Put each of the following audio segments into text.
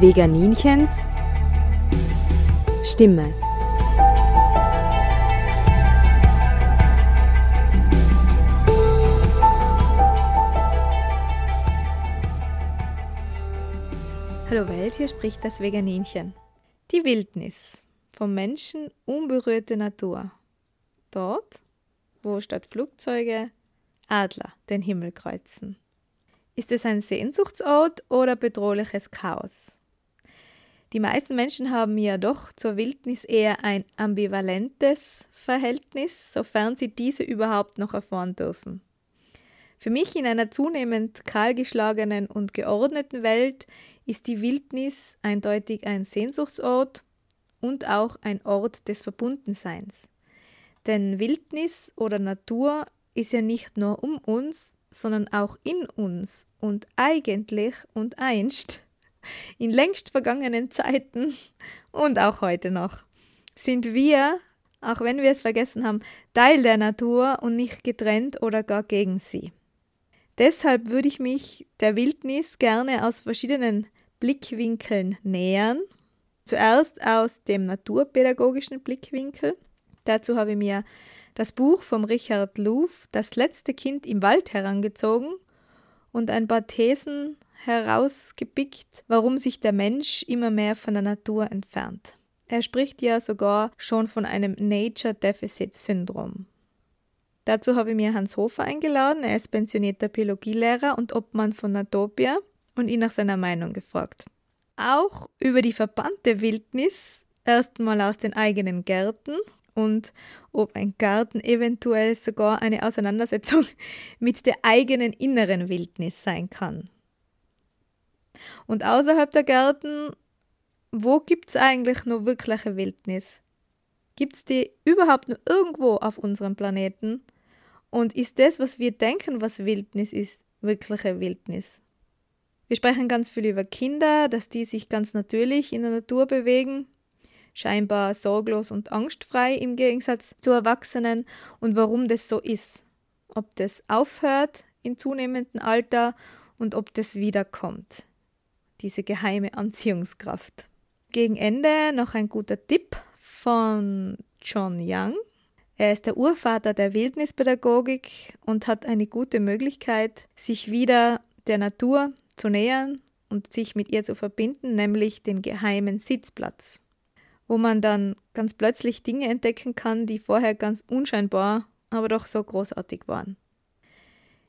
Veganinchens Stimme. Hallo Welt, hier spricht das Veganinchen. Die Wildnis. Vom Menschen unberührte Natur. Dort, wo statt Flugzeuge Adler den Himmel kreuzen. Ist es ein Sehnsuchtsort oder bedrohliches Chaos? Die meisten Menschen haben ja doch zur Wildnis eher ein ambivalentes Verhältnis, sofern sie diese überhaupt noch erfahren dürfen. Für mich in einer zunehmend kahlgeschlagenen und geordneten Welt ist die Wildnis eindeutig ein Sehnsuchtsort und auch ein Ort des Verbundenseins. Denn Wildnis oder Natur ist ja nicht nur um uns, sondern auch in uns und eigentlich und einst, in längst vergangenen Zeiten und auch heute noch, sind wir, auch wenn wir es vergessen haben, Teil der Natur und nicht getrennt oder gar gegen sie. Deshalb würde ich mich der Wildnis gerne aus verschiedenen Blickwinkeln nähern. Zuerst aus dem naturpädagogischen Blickwinkel. Dazu habe ich mir das Buch von Richard Louv, Das letzte Kind im Wald, herangezogen und ein paar Thesen herausgepickt, warum sich der Mensch immer mehr von der Natur entfernt. Er spricht ja sogar schon von einem Nature Deficit Syndrom. Dazu habe ich mir Hans Hofer eingeladen. Er ist pensionierter Biologielehrer und Obmann von Natopia und ihn nach seiner Meinung gefragt. Auch über die verbannte Wildnis, erstmal aus den eigenen Gärten und ob ein Garten eventuell sogar eine Auseinandersetzung mit der eigenen inneren Wildnis sein kann. Und außerhalb der Gärten, wo gibt es eigentlich nur wirkliche Wildnis? Gibt es die überhaupt nur irgendwo auf unserem Planeten? Und ist das, was wir denken, was Wildnis ist, wirkliche Wildnis? Wir sprechen ganz viel über Kinder, dass die sich ganz natürlich in der Natur bewegen, scheinbar sorglos und angstfrei im Gegensatz zu Erwachsenen und warum das so ist. Ob das aufhört in zunehmendem Alter und ob das wiederkommt. Diese geheime Anziehungskraft. Gegen Ende noch ein guter Tipp von John Young. Er ist der Urvater der Wildnispädagogik und hat eine gute Möglichkeit, sich wieder der Natur zu nähern und sich mit ihr zu verbinden, nämlich den geheimen Sitzplatz, wo man dann ganz plötzlich Dinge entdecken kann, die vorher ganz unscheinbar, aber doch so großartig waren.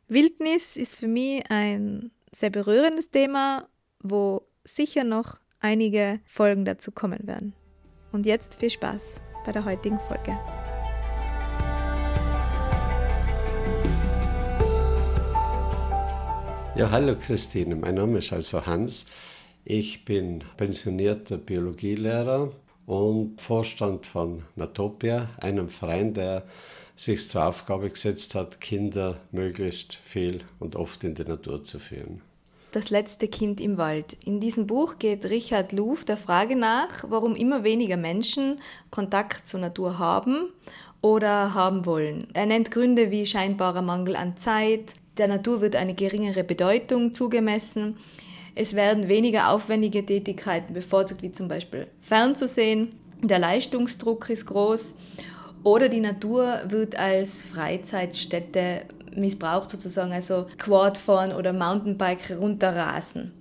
Wildnis ist für mich ein sehr berührendes Thema, wo sicher noch einige Folgen dazu kommen werden. Und jetzt viel Spaß bei der heutigen Folge. Ja, hallo Christine, mein Name ist also Hans. Ich bin pensionierter Biologielehrer und Vorstand von Natopia, einem Verein, der sich zur Aufgabe gesetzt hat, Kinder möglichst viel und oft in die Natur zu führen. Das letzte Kind im Wald. In diesem Buch geht Richard Luv der Frage nach, warum immer weniger Menschen Kontakt zur Natur haben oder haben wollen. Er nennt Gründe wie scheinbarer Mangel an Zeit, der Natur wird eine geringere Bedeutung zugemessen. Es werden weniger aufwendige Tätigkeiten bevorzugt, wie zum Beispiel fernzusehen. Der Leistungsdruck ist groß. Oder die Natur wird als Freizeitstätte missbraucht, sozusagen, also Quadfahren oder Mountainbike runterrasen.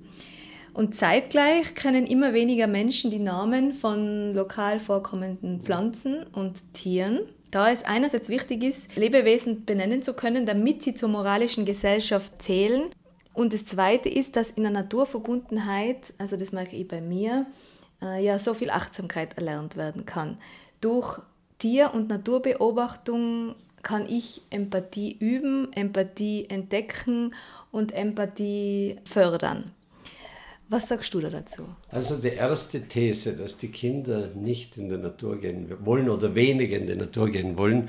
Und zeitgleich kennen immer weniger Menschen die Namen von lokal vorkommenden Pflanzen und Tieren da es einerseits wichtig ist, Lebewesen benennen zu können, damit sie zur moralischen Gesellschaft zählen. Und das Zweite ist, dass in der Naturverbundenheit, also das merke ich bei mir, äh, ja so viel Achtsamkeit erlernt werden kann. Durch Tier- und Naturbeobachtung kann ich Empathie üben, Empathie entdecken und Empathie fördern. Was sagst du da dazu? Also die erste These, dass die Kinder nicht in die Natur gehen wollen oder weniger in die Natur gehen wollen,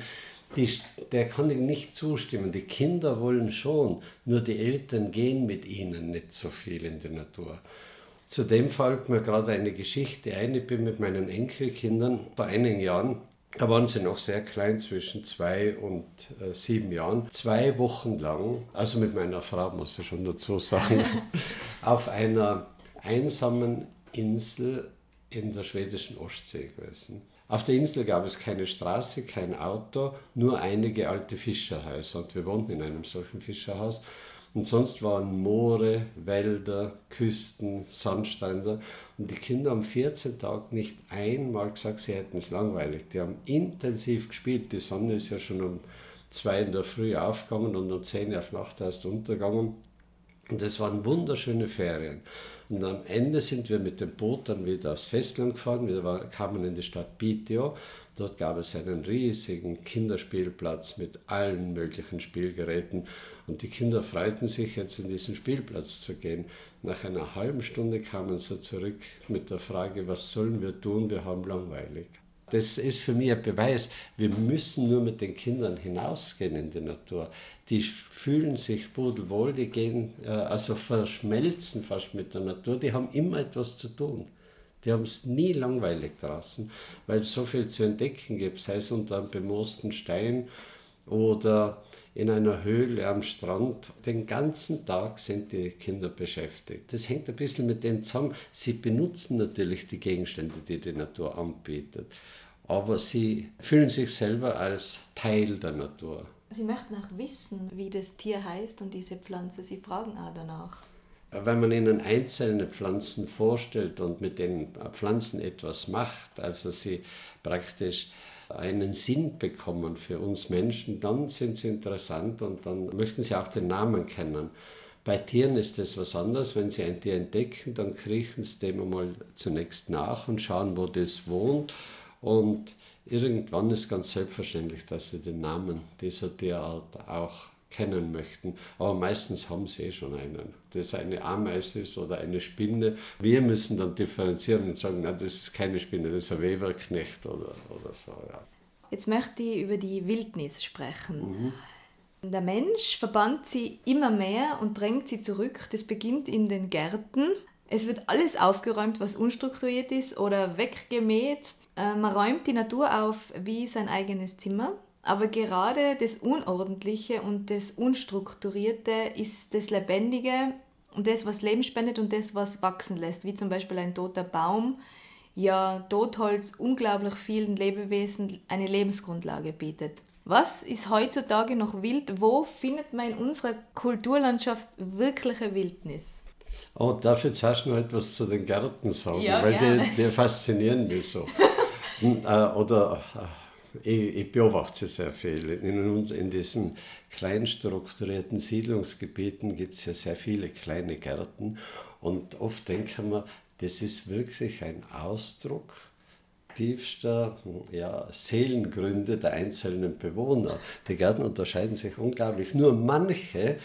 die, der kann ich nicht zustimmen. Die Kinder wollen schon, nur die Eltern gehen mit ihnen nicht so viel in die Natur. Zudem fällt mir gerade eine Geschichte ein. Ich bin mit meinen Enkelkindern vor einigen Jahren da waren sie noch sehr klein, zwischen zwei und äh, sieben Jahren. Zwei Wochen lang, also mit meiner Frau, muss ich schon dazu sagen, auf einer einsamen Insel in der schwedischen Ostsee gewesen. Auf der Insel gab es keine Straße, kein Auto, nur einige alte Fischerhäuser. Und wir wohnten in einem solchen Fischerhaus. Und sonst waren Moore, Wälder, Küsten, Sandstrände. Und die Kinder haben 14 Tage nicht einmal gesagt, sie hätten es langweilig. Die haben intensiv gespielt. Die Sonne ist ja schon um zwei in der Früh aufgegangen und um zehn auf Nacht erst untergegangen. Und es waren wunderschöne Ferien. Und am Ende sind wir mit dem Boot dann wieder aufs Festland gefahren. Wir kamen in die Stadt Piteå. Dort gab es einen riesigen Kinderspielplatz mit allen möglichen Spielgeräten. Und die Kinder freuten sich, jetzt in diesen Spielplatz zu gehen. Nach einer halben Stunde kamen sie zurück mit der Frage, was sollen wir tun? Wir haben langweilig. Das ist für mich ein Beweis, wir müssen nur mit den Kindern hinausgehen in die Natur. Die fühlen sich pudelwohl, die gehen, äh, also verschmelzen fast mit der Natur, die haben immer etwas zu tun. Die haben es nie langweilig draußen, weil es so viel zu entdecken gibt, sei es unter einem bemoosten Stein oder in einer Höhle am Strand. Den ganzen Tag sind die Kinder beschäftigt. Das hängt ein bisschen mit denen zusammen. Sie benutzen natürlich die Gegenstände, die die Natur anbietet, aber sie fühlen sich selber als Teil der Natur. Sie möchten auch wissen, wie das Tier heißt und diese Pflanze. Sie fragen auch danach. Wenn man ihnen einzelne Pflanzen vorstellt und mit den Pflanzen etwas macht, also sie praktisch einen Sinn bekommen für uns Menschen, dann sind sie interessant und dann möchten sie auch den Namen kennen. Bei Tieren ist es was anderes. Wenn sie ein Tier entdecken, dann kriechen sie dem einmal zunächst nach und schauen, wo das wohnt. Und irgendwann ist ganz selbstverständlich, dass sie den Namen dieser Tierart auch kennen möchten. Aber meistens haben sie eh schon einen. Das eine Ameise ist oder eine Spinne. Wir müssen dann differenzieren und sagen, nein, das ist keine Spinne, das ist ein Weberknecht oder, oder so. Ja. Jetzt möchte ich über die Wildnis sprechen. Mhm. Der Mensch verbannt sie immer mehr und drängt sie zurück. Das beginnt in den Gärten. Es wird alles aufgeräumt, was unstrukturiert ist oder weggemäht. Äh, man räumt die Natur auf wie sein eigenes Zimmer. Aber gerade das Unordentliche und das Unstrukturierte ist das Lebendige und das, was Leben spendet und das, was wachsen lässt, wie zum Beispiel ein toter Baum, ja Totholz unglaublich vielen Lebewesen eine Lebensgrundlage bietet. Was ist heutzutage noch wild? Wo findet man in unserer Kulturlandschaft wirkliche Wildnis? Oh, darf ich jetzt erst noch etwas zu den Gärten sagen? Ja, weil die, die, faszinieren mich so. Hm, äh, oder äh, ich, ich beobachte sehr viel. In, in diesen klein strukturierten Siedlungsgebieten gibt es ja sehr viele kleine Gärten und oft denken wir, das ist wirklich ein Ausdruck tiefster ja, Seelengründe der einzelnen Bewohner. Die Gärten unterscheiden sich unglaublich. Nur manche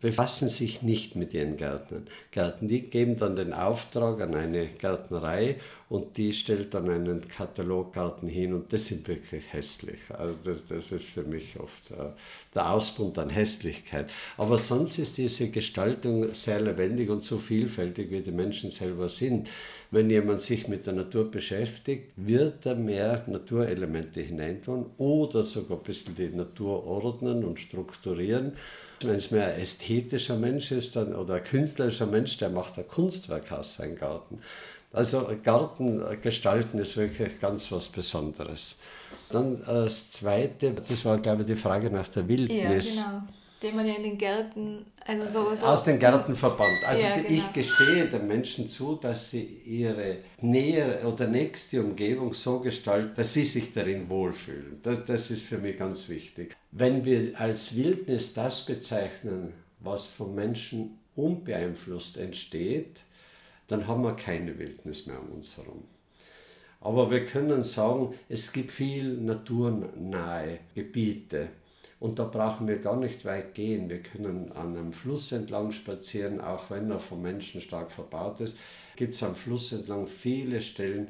befassen sich nicht mit ihren Gärtnern. Gärten, die geben dann den Auftrag an eine Gärtnerei und die stellt dann einen Kataloggarten hin und das sind wirklich hässlich. Also das, das ist für mich oft äh, der Ausbund an Hässlichkeit. Aber sonst ist diese Gestaltung sehr lebendig und so vielfältig, wie die Menschen selber sind. Wenn jemand sich mit der Natur beschäftigt, wird er mehr Naturelemente hineintun oder sogar ein bisschen die Natur ordnen und strukturieren. Wenn es mehr ein ästhetischer Mensch ist dann, oder ein künstlerischer Mensch, der macht ein Kunstwerk aus seinem Garten. Also Garten gestalten ist wirklich ganz was Besonderes. Dann äh, das Zweite, das war glaube ich die Frage nach der Wildnis. Ja, genau den man ja in den Gärten, also so, so aus den Gärten verbannt. Also ja, genau. ich gestehe den Menschen zu, dass sie ihre nähere oder nächste Umgebung so gestalten, dass sie sich darin wohlfühlen. Das, das ist für mich ganz wichtig. Wenn wir als Wildnis das bezeichnen, was vom Menschen unbeeinflusst entsteht, dann haben wir keine Wildnis mehr um uns herum. Aber wir können sagen, es gibt viel naturnahe Gebiete und da brauchen wir gar nicht weit gehen. Wir können an einem Fluss entlang spazieren, auch wenn er vom Menschen stark verbaut ist. Gibt es am Fluss entlang viele Stellen,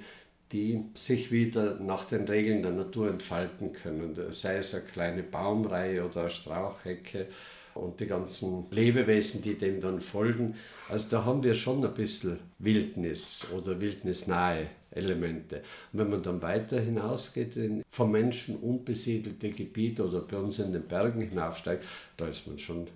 die sich wieder nach den Regeln der Natur entfalten können. Sei es eine kleine Baumreihe oder eine Strauchhecke und die ganzen Lebewesen, die dem dann folgen. Also da haben wir schon ein bisschen Wildnis oder wildnisnahe Elemente. Und wenn man dann weiter hinausgeht in vom Menschen unbesiedelte Gebiete oder bei uns in den Bergen hinaufsteigt, da ist man schon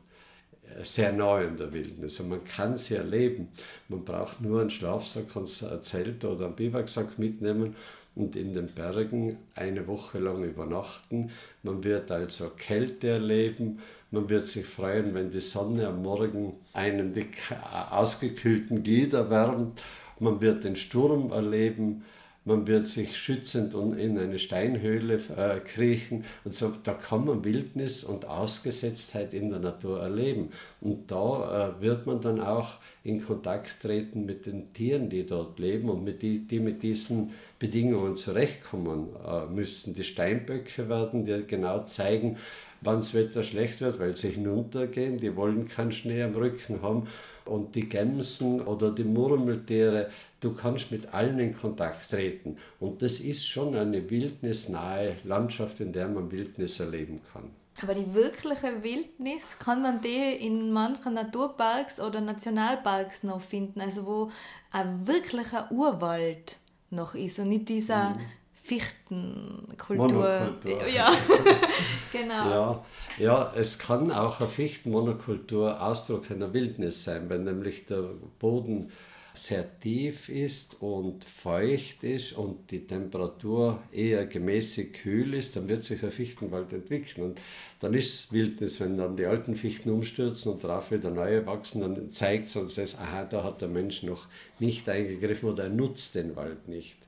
sehr neu in der Wildnis und man kann sie erleben. Man braucht nur einen Schlafsack, ein Zelt oder einen Biwaksack mitnehmen und in den Bergen eine Woche lang übernachten. Man wird also Kälte erleben, man wird sich freuen, wenn die Sonne am Morgen einen die ausgekühlten Glieder wärmt, man wird den Sturm erleben, man wird sich schützend in eine Steinhöhle äh, kriechen und so. Da kann man Wildnis und Ausgesetztheit in der Natur erleben. Und da äh, wird man dann auch in Kontakt treten mit den Tieren, die dort leben und mit die, die mit diesen Bedingungen zurechtkommen äh, müssen. Die Steinböcke werden dir genau zeigen, wann das Wetter schlecht wird, weil sie hinuntergehen. Die wollen keinen Schnee am Rücken haben. Und die Gämsen oder die Murmeltiere, du kannst mit allen in Kontakt treten. Und das ist schon eine wildnisnahe Landschaft, in der man Wildnis erleben kann. Aber die wirkliche Wildnis kann man die in manchen Naturparks oder Nationalparks noch finden, also wo ein wirklicher Urwald noch ist und nicht dieser mhm. Fichtenkultur. Ja, genau. Ja, ja, es kann auch eine Fichtenmonokultur Ausdruck einer Wildnis sein, wenn nämlich der Boden sehr tief ist und feucht ist und die Temperatur eher gemäßig kühl ist, dann wird sich ein Fichtenwald entwickeln. Und dann ist Wildnis, wenn dann die alten Fichten umstürzen und darauf wieder neue wachsen, dann zeigt es uns das, aha, da hat der Mensch noch nicht eingegriffen oder er nutzt den Wald nicht.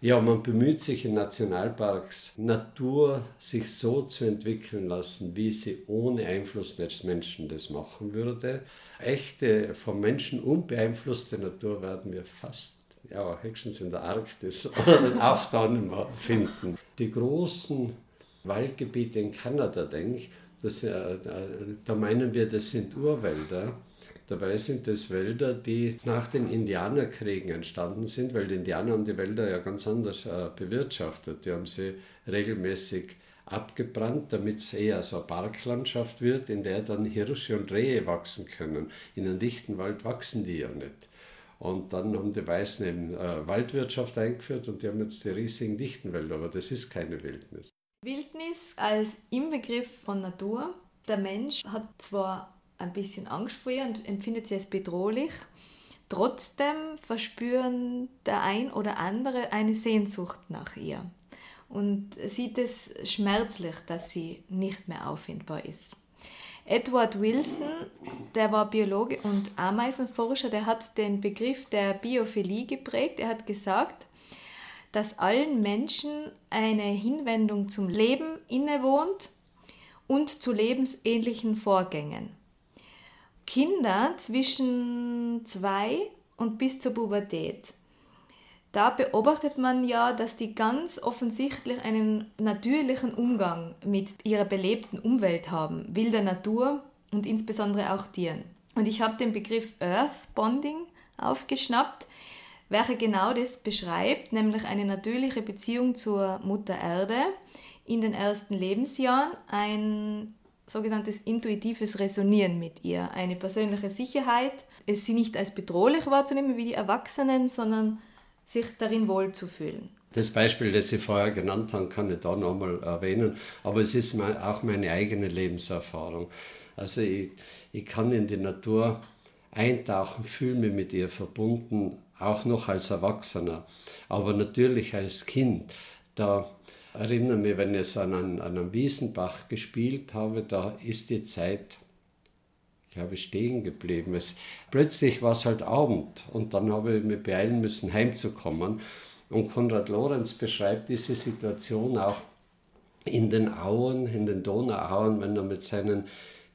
Ja, man bemüht sich in Nationalparks, Natur sich so zu entwickeln lassen, wie sie ohne Einfluss des Menschen das machen würde. Echte, vom Menschen unbeeinflusste Natur werden wir fast, ja, höchstens in der Arktis auch da nicht mehr finden. Die großen Waldgebiete in Kanada, denke ich, das, äh, da meinen wir, das sind Urwälder. Dabei sind es Wälder, die nach den Indianerkriegen entstanden sind, weil die Indianer haben die Wälder ja ganz anders äh, bewirtschaftet. Die haben sie regelmäßig abgebrannt, damit es eher so eine Parklandschaft wird, in der dann Hirsche und Rehe wachsen können. In einem dichten Wald wachsen die ja nicht. Und dann haben die Weißen eben äh, Waldwirtschaft eingeführt und die haben jetzt die riesigen dichten Wälder, aber das ist keine Wildnis. Wildnis als Inbegriff von Natur. Der Mensch hat zwar ein bisschen Angst vor ihr und empfindet sie als bedrohlich. Trotzdem verspüren der ein oder andere eine Sehnsucht nach ihr und sieht es schmerzlich, dass sie nicht mehr auffindbar ist. Edward Wilson, der war Biologe und Ameisenforscher, der hat den Begriff der Biophilie geprägt. Er hat gesagt, dass allen Menschen eine Hinwendung zum Leben innewohnt und zu lebensähnlichen Vorgängen. Kinder zwischen zwei und bis zur Pubertät. Da beobachtet man ja, dass die ganz offensichtlich einen natürlichen Umgang mit ihrer belebten Umwelt haben, wilder Natur und insbesondere auch Tieren. Und ich habe den Begriff Earth Bonding aufgeschnappt, welcher genau das beschreibt, nämlich eine natürliche Beziehung zur Mutter Erde in den ersten Lebensjahren, ein sogenanntes intuitives Resonieren mit ihr, eine persönliche Sicherheit, es sie nicht als bedrohlich wahrzunehmen wie die Erwachsenen, sondern sich darin wohlzufühlen. Das Beispiel, das Sie vorher genannt haben, kann ich da nochmal erwähnen, aber es ist auch meine eigene Lebenserfahrung. Also ich, ich kann in die Natur eintauchen, fühle mich mit ihr verbunden, auch noch als Erwachsener, aber natürlich als Kind. Da erinnere mich, wenn ich so an, an einem Wiesenbach gespielt habe, da ist die Zeit, ich habe stehen geblieben. Es, plötzlich war es halt Abend und dann habe ich mich beeilen müssen, heimzukommen. Und Konrad Lorenz beschreibt diese Situation auch in den Auen, in den Donauauen, wenn er mit seinen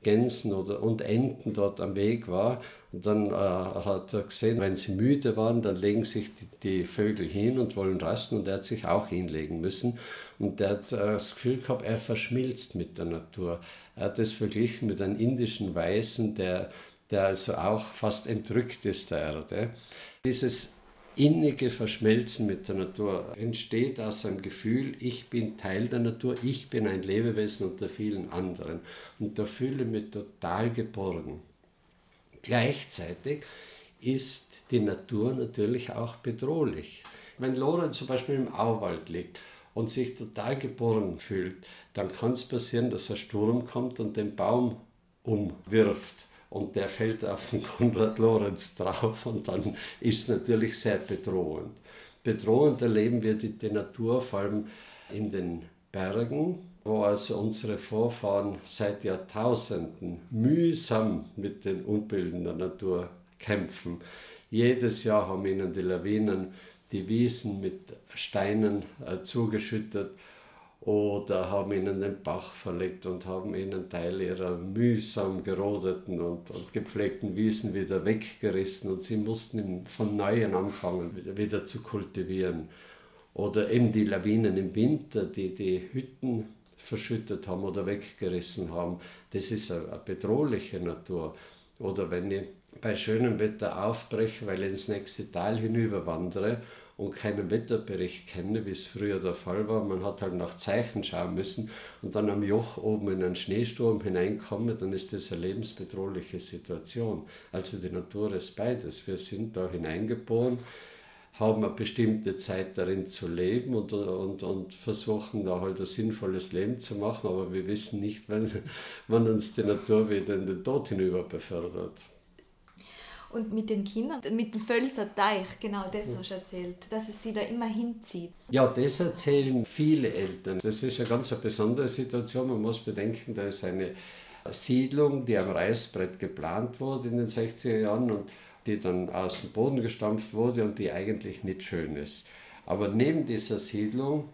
Gänsen oder, und Enten dort am Weg war. Und dann äh, hat er gesehen, wenn sie müde waren, dann legen sich die, die, Vögel hin und wollen rasten und er hat sich auch hinlegen müssen. Und er hat äh, das Gefühl gehabt, er verschmilzt mit der Natur. Er hat es verglichen mit einem indischen Weißen, der, der also auch fast entrückt ist der Erde. Dieses innige Verschmelzen mit der Natur entsteht aus einem Gefühl, ich bin Teil der Natur, ich bin ein Lebewesen unter vielen anderen. Und da fühle ich mich total geborgen. Gleichzeitig ist die Natur natürlich auch bedrohlich. Wenn Lorenz zum Beispiel im Auwald liegt und sich total geborgen fühlt, dann kann es passieren, dass ein Sturm kommt und den Baum umwirft und der fällt auf den Konrad Lorenz drauf und dann ist es natürlich sehr bedrohend. Bedrohend erleben wir die, die Natur vor allem in den Bergen, wo also unsere Vorfahren seit Jahrtausenden mühsam mit den Unbilden der Natur kämpfen. Jedes Jahr haben ihnen die Lawinen die Wiesen mit Steinen äh, zugeschüttet oder haben ihnen den Bach verlegt und haben ihnen Teile ihrer mühsam gerodeten und, und gepflegten Wiesen wieder weggerissen und sie mussten von Neuem anfangen, wieder, wieder zu kultivieren. Oder eben die Lawinen im Winter, die die Hütten verschüttet haben oder weggerissen haben. Das ist eine, bedrohliche Natur. Oder wenn ich bei schönem Wetter aufbreche, weil ich ins nächste Tal hinüberwandere und keinen Wetterbericht kenne, wie es früher der Fall war. Man hat halt nach Zeichen schauen müssen und dann am Joch oben in einen Schneesturm hineinkommen, dann ist das eine lebensbedrohliche Situation. Also die Natur ist beides. Wir sind da hineingeboren, haben eine bestimmte Zeit darin zu leben und, und, und versuchen da halt ein sinnvolles Leben zu machen, aber wir wissen nicht, wann, wann uns die Natur wieder in den Tod hinüber befördert. Und mit den Kindern, mit dem Völser Teich, genau das hast du erzählt, dass es sie da immer hinzieht. Ja, das erzählen viele Eltern. Das ist eine ganz besondere Situation. Man muss bedenken, da ist eine Siedlung, die am Reißbrett geplant wurde in den 60er Jahren und die dann aus dem Boden gestampft wurde und die eigentlich nicht schön ist. Aber neben dieser Siedlung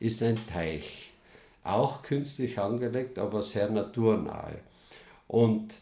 ist ein Teich, auch künstlich angelegt, aber sehr naturnahe. Und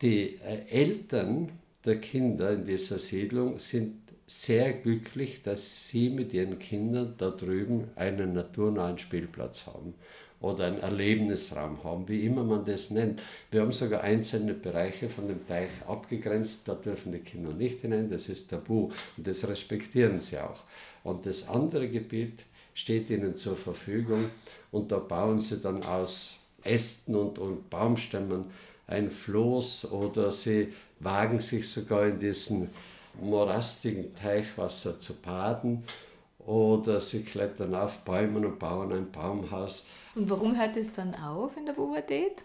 die äh, Eltern der Kinder in dieser Siedlung sind sehr glücklich, dass sie mit ihren Kindern da drüben einen naturnahen Spielplatz haben oder einen Erlebnisraum haben, wie immer man das nennt. Wir haben sogar einzelne Bereiche von dem Teich abgegrenzt, da dürfen die Kinder nicht hinein, das ist tabu und das respektieren sie auch. Und das andere Gebiet steht ihnen zur Verfügung und da bauen sie dann aus Ästen und, und Baumstämmen ein Floß oder sie wagen sich sogar in diesen morastigen Teichwasser zu baden oder sie klettern auf Bäumen und bauen ein Baumhaus. Und warum hört es dann auf in der Pubertät?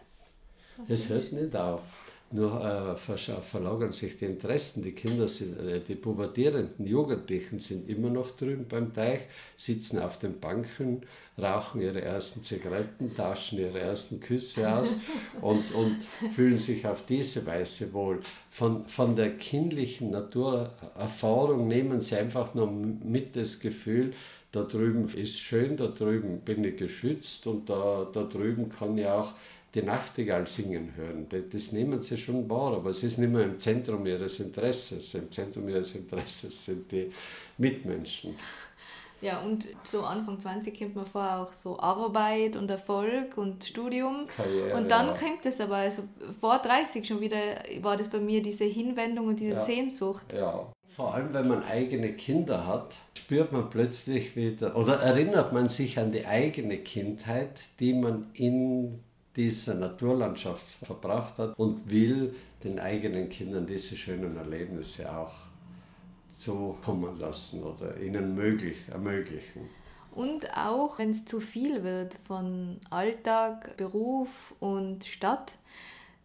Es hört nicht auf nur äh, verlagern sich die Interessen. Die Kinder, sind, äh, die pubertierenden Jugendlichen sind immer noch drüben beim Teich, sitzen auf den Banken, rauchen ihre ersten Zigaretten, tauschen ihre ersten Küsse aus und, und fühlen sich auf diese Weise wohl. Von, von der kindlichen Naturerfahrung nehmen sie einfach nur mit das Gefühl, da drüben ist schön, da drüben bin ich geschützt und da, da drüben kann ich auch die Nachtigall singen hören. Das nehmen sie schon wahr, aber es ist nicht mehr im Zentrum ihres Interesses. Im Zentrum ihres Interesses sind die Mitmenschen. Ja, und so Anfang 20 kommt man vor auch so Arbeit und Erfolg und Studium. Karriere, und dann ja. kommt es aber, also vor 30 schon wieder, war das bei mir diese Hinwendung und diese ja. Sehnsucht. Ja, vor allem wenn man eigene Kinder hat, spürt man plötzlich wieder, oder erinnert man sich an die eigene Kindheit, die man in dieser Naturlandschaft verbracht hat und will den eigenen Kindern diese schönen Erlebnisse auch zukommen lassen oder ihnen möglich, ermöglichen. Und auch wenn es zu viel wird von Alltag, Beruf und Stadt,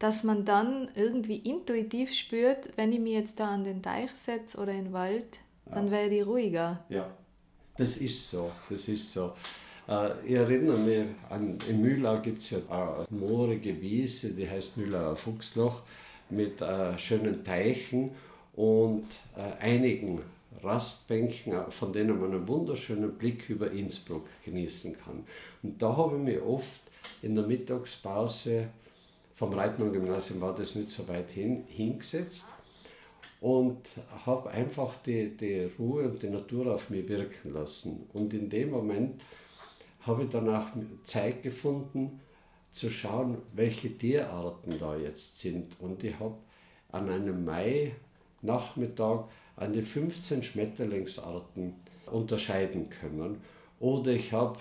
dass man dann irgendwie intuitiv spürt, wenn ich mich jetzt da an den Teich setze oder in den Wald, dann ja. werde ich ruhiger. Ja, das ist so, das ist so. Äh, ich erinnere mich, an, in Mühlau gibt es ja eine moorige Wiese, die heißt Mühlauer Fuchsloch, mit äh, schönen Teichen und äh, einigen Rastbänken, äh, von denen man einen wunderschönen Blick über Innsbruck genießen kann. Und da habe ich mich oft in der Mittagspause vom Reitmann-Gymnasium war das nicht so weit hin, hingesetzt und habe einfach die, die Ruhe und die Natur auf mich wirken lassen. Und in dem Moment habe ich danach Zeit gefunden, zu schauen, welche Tierarten da jetzt sind. Und ich habe an einem Mai-Nachmittag an die 15 Schmetterlingsarten unterscheiden können. Oder ich habe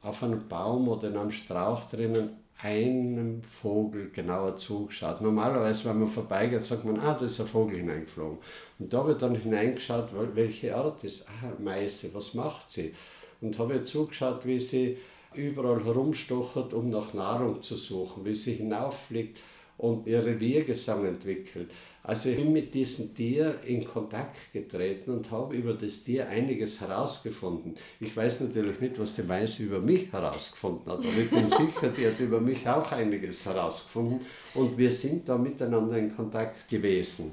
auf einem Baum oder in einem Strauch drinnen einem Vogel genauer zugeschaut. Normalerweise, wenn man vorbeigeht, sagt man, ah, da ist ein Vogel hineingeflogen. Und da habe ich dann hineingeschaut, welche Art ist, ah, Meise, was macht sie? und habe zugeschaut, wie sie überall herumstochert, um nach Nahrung zu suchen, wie sie hinauffliegt und ihr Reviergesang entwickelt. Also ich bin mit diesem Tier in Kontakt getreten und habe über das Tier einiges herausgefunden. Ich weiß natürlich nicht, was die Weise über mich herausgefunden hat, aber ich bin sicher, die hat über mich auch einiges herausgefunden und wir sind da miteinander in Kontakt gewesen.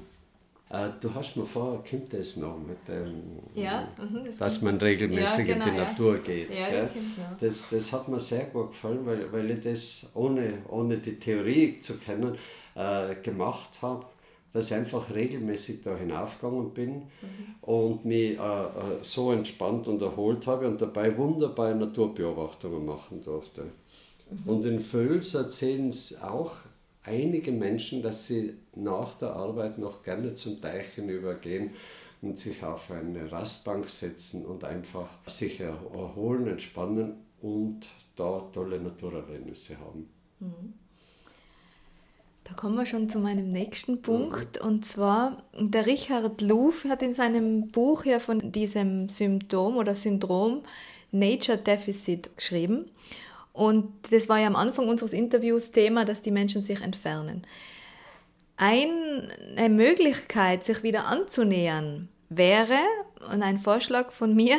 Äh, du hast mir vorher, kommt das noch mit dem, ja, mh, das dass man regelmäßig ja, genau, in die ja. Natur geht. Ja, das, kommt, ja. das, das hat mir sehr gut gefallen, weil, weil ich das ohne, ohne die Theorie zu kennen äh, gemacht habe dass ich einfach regelmäßig da hinaufgegangen bin mhm. und mich äh, äh, so entspannt und erholt habe und dabei wunderbare Naturbeobachtungen machen durfte. Mhm. Und in Völs erzählen es auch einige Menschen, dass sie nach der Arbeit noch gerne zum Teichen übergehen und sich auf eine Rastbank setzen und einfach sich erholen, entspannen und da tolle Naturerlebnisse haben. Mhm. Da kommen wir schon zu meinem nächsten Punkt. Und zwar, der Richard Louv hat in seinem Buch ja von diesem Symptom oder Syndrom Nature Deficit geschrieben. Und das war ja am Anfang unseres Interviews Thema, dass die Menschen sich entfernen. Eine Möglichkeit, sich wieder anzunähern, wäre, und ein Vorschlag von mir,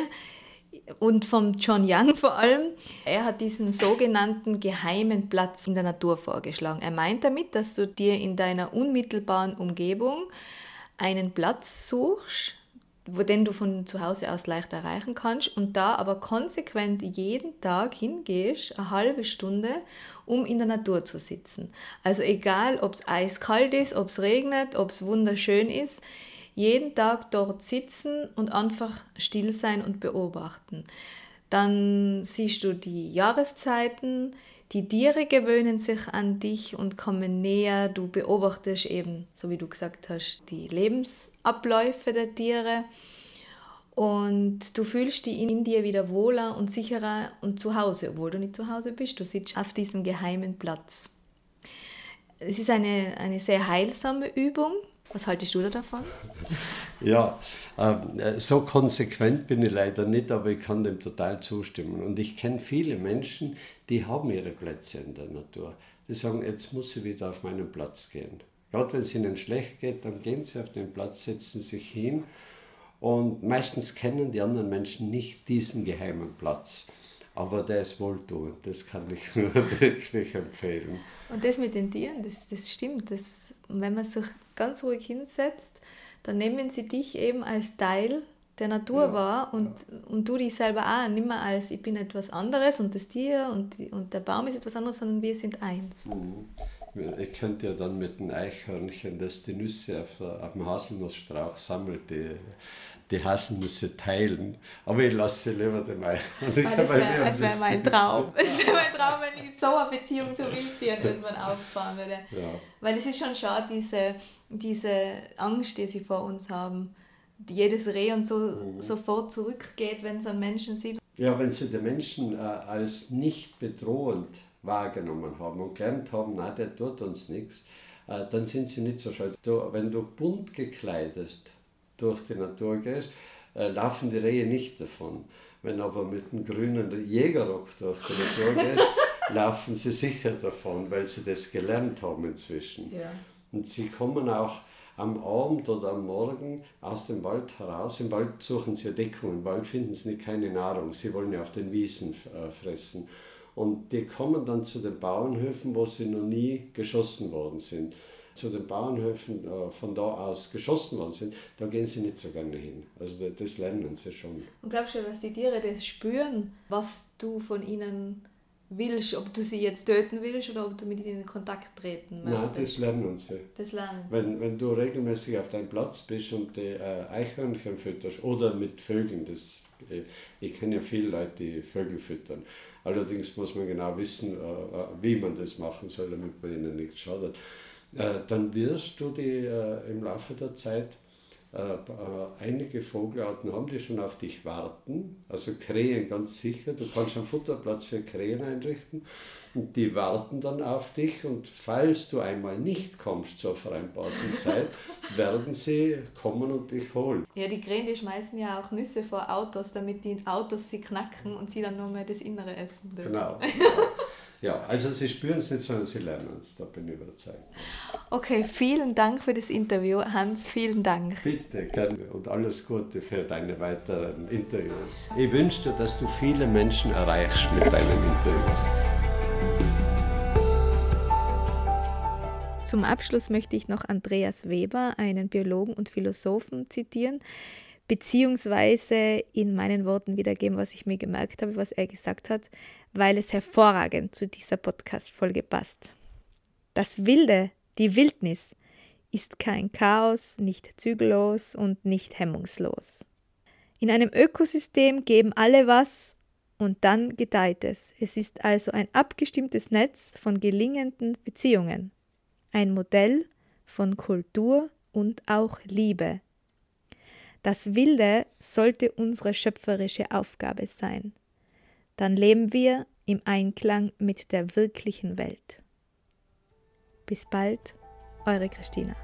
und vom John Young vor allem. Er hat diesen sogenannten geheimen Platz in der Natur vorgeschlagen. Er meint damit, dass du dir in deiner unmittelbaren Umgebung einen Platz suchst, wo den du von zu Hause aus leicht erreichen kannst und da aber konsequent jeden Tag hingehst, eine halbe Stunde, um in der Natur zu sitzen. Also egal, ob es eiskalt ist, ob es regnet, ob es wunderschön ist, jeden Tag dort sitzen und einfach still sein und beobachten. Dann siehst du die Jahreszeiten, die Tiere gewöhnen sich an dich und kommen näher. Du beobachtest eben, so wie du gesagt hast, die Lebensabläufe der Tiere und du fühlst dich in dir wieder wohler und sicherer und zu Hause, obwohl du nicht zu Hause bist. Du sitzt auf diesem geheimen Platz. Es ist eine, eine sehr heilsame Übung, was haltest du da davon? Ja, ähm, so konsequent bin ich leider nicht, aber ich kann dem total zustimmen. Und ich kenne viele Menschen, die haben ihre Plätze in der Natur. Die sagen, jetzt muss ich wieder auf meinen Platz gehen. Gerade wenn es ihnen schlecht geht, dann gehen sie auf den Platz, setzen sich hin. Und meistens kennen die anderen Menschen nicht diesen geheimen Platz. Aber der ist wohltuend, das kann ich nur wirklich empfehlen. Und das mit den Tieren, das, das stimmt. Das, wenn man sich ganz ruhig hinsetzt, dann nehmen sie dich eben als Teil der Natur ja, wahr und, ja. und du dich selber auch nicht mehr als ich bin etwas anderes und das Tier und, und der Baum ist etwas anderes, sondern wir sind eins. Mhm. Ich könnte ja dann mit dem Eichhörnchen, das die Nüsse auf, auf dem Haselnussstrauch sammelt, die die Haselnüsse teilen. Aber ich lasse sie lieber dem Eichhörnchen. Ah, das wäre wär mein Traum. Es wäre mein Traum, wenn ich so eine Beziehung zu Wildtieren irgendwann aufbauen würde. Ja. Weil es ist schon schade, diese, diese Angst, die sie vor uns haben. Jedes Reh und so mhm. sofort zurückgeht, wenn es an Menschen sieht. Ja, wenn sie den Menschen äh, als nicht bedrohend wahrgenommen haben und gelernt haben, na, der tut uns nichts, äh, dann sind sie nicht so schuld. Du, wenn du bunt gekleidet durch die Natur gehst, äh, laufen die Rehe nicht davon. Wenn aber mit einem grünen Jägerrock durch die Natur gehst, laufen sie sicher davon, weil sie das gelernt haben inzwischen. Ja. Und sie kommen auch am Abend oder am Morgen aus dem Wald heraus. Im Wald suchen sie Deckung, im Wald finden sie keine Nahrung. Sie wollen ja auf den Wiesen äh, fressen. Und die kommen dann zu den Bauernhöfen, wo sie noch nie geschossen worden sind zu den Bauernhöfen äh, von da aus geschossen worden sind, da gehen sie nicht so gerne hin. Also das lernen sie schon. Und glaubst du, dass die Tiere das spüren, was du von ihnen willst, ob du sie jetzt töten willst oder ob du mit ihnen in Kontakt treten möchtest? Nein, das lernen sie. Das lernen sie. Wenn, wenn du regelmäßig auf deinem Platz bist und die äh, Eichhörnchen fütterst oder mit Vögeln, das, äh, ich kenne ja viele Leute, die Vögel füttern. Allerdings muss man genau wissen, äh, äh wie man das machen soll, damit man ihnen nicht schadet. Äh, dann wirst du die im Laufe der Zeit einige Vogelarten haben, die schon auf dich warten. Also Krähen ganz sicher. Du kannst einen Futterplatz für Krähen einrichten und die warten dann auf dich. Und falls du einmal nicht kommst zur vereinbarten Zeit, werden sie kommen und dich holen. Ja, die Krähen die schmeißen ja auch Nüsse vor Autos, damit die Autos sie knacken und sie dann nur mehr das Innere essen dürfen. Genau. Ja, also Sie spüren es nicht, sondern Sie lernen es, da bin ich überzeugt. Okay, vielen Dank für das Interview, Hans, vielen Dank. Bitte, gerne und alles Gute für deine weiteren Interviews. Ich wünsche dir, dass du viele Menschen erreichst mit deinen Interviews. Zum Abschluss möchte ich noch Andreas Weber, einen Biologen und Philosophen, zitieren, beziehungsweise in meinen Worten wiedergeben, was ich mir gemerkt habe, was er gesagt hat, weil es hervorragend zu dieser Podcast-Folge passt. Das Wilde, die Wildnis, ist kein Chaos, nicht zügellos und nicht hemmungslos. In einem Ökosystem geben alle was und dann gedeiht es. Es ist also ein abgestimmtes Netz von gelingenden Beziehungen ein Modell von Kultur und auch Liebe. Das Wilde sollte unsere schöpferische Aufgabe sein. Dann leben wir im Einklang mit der wirklichen Welt. Bis bald, eure Christina.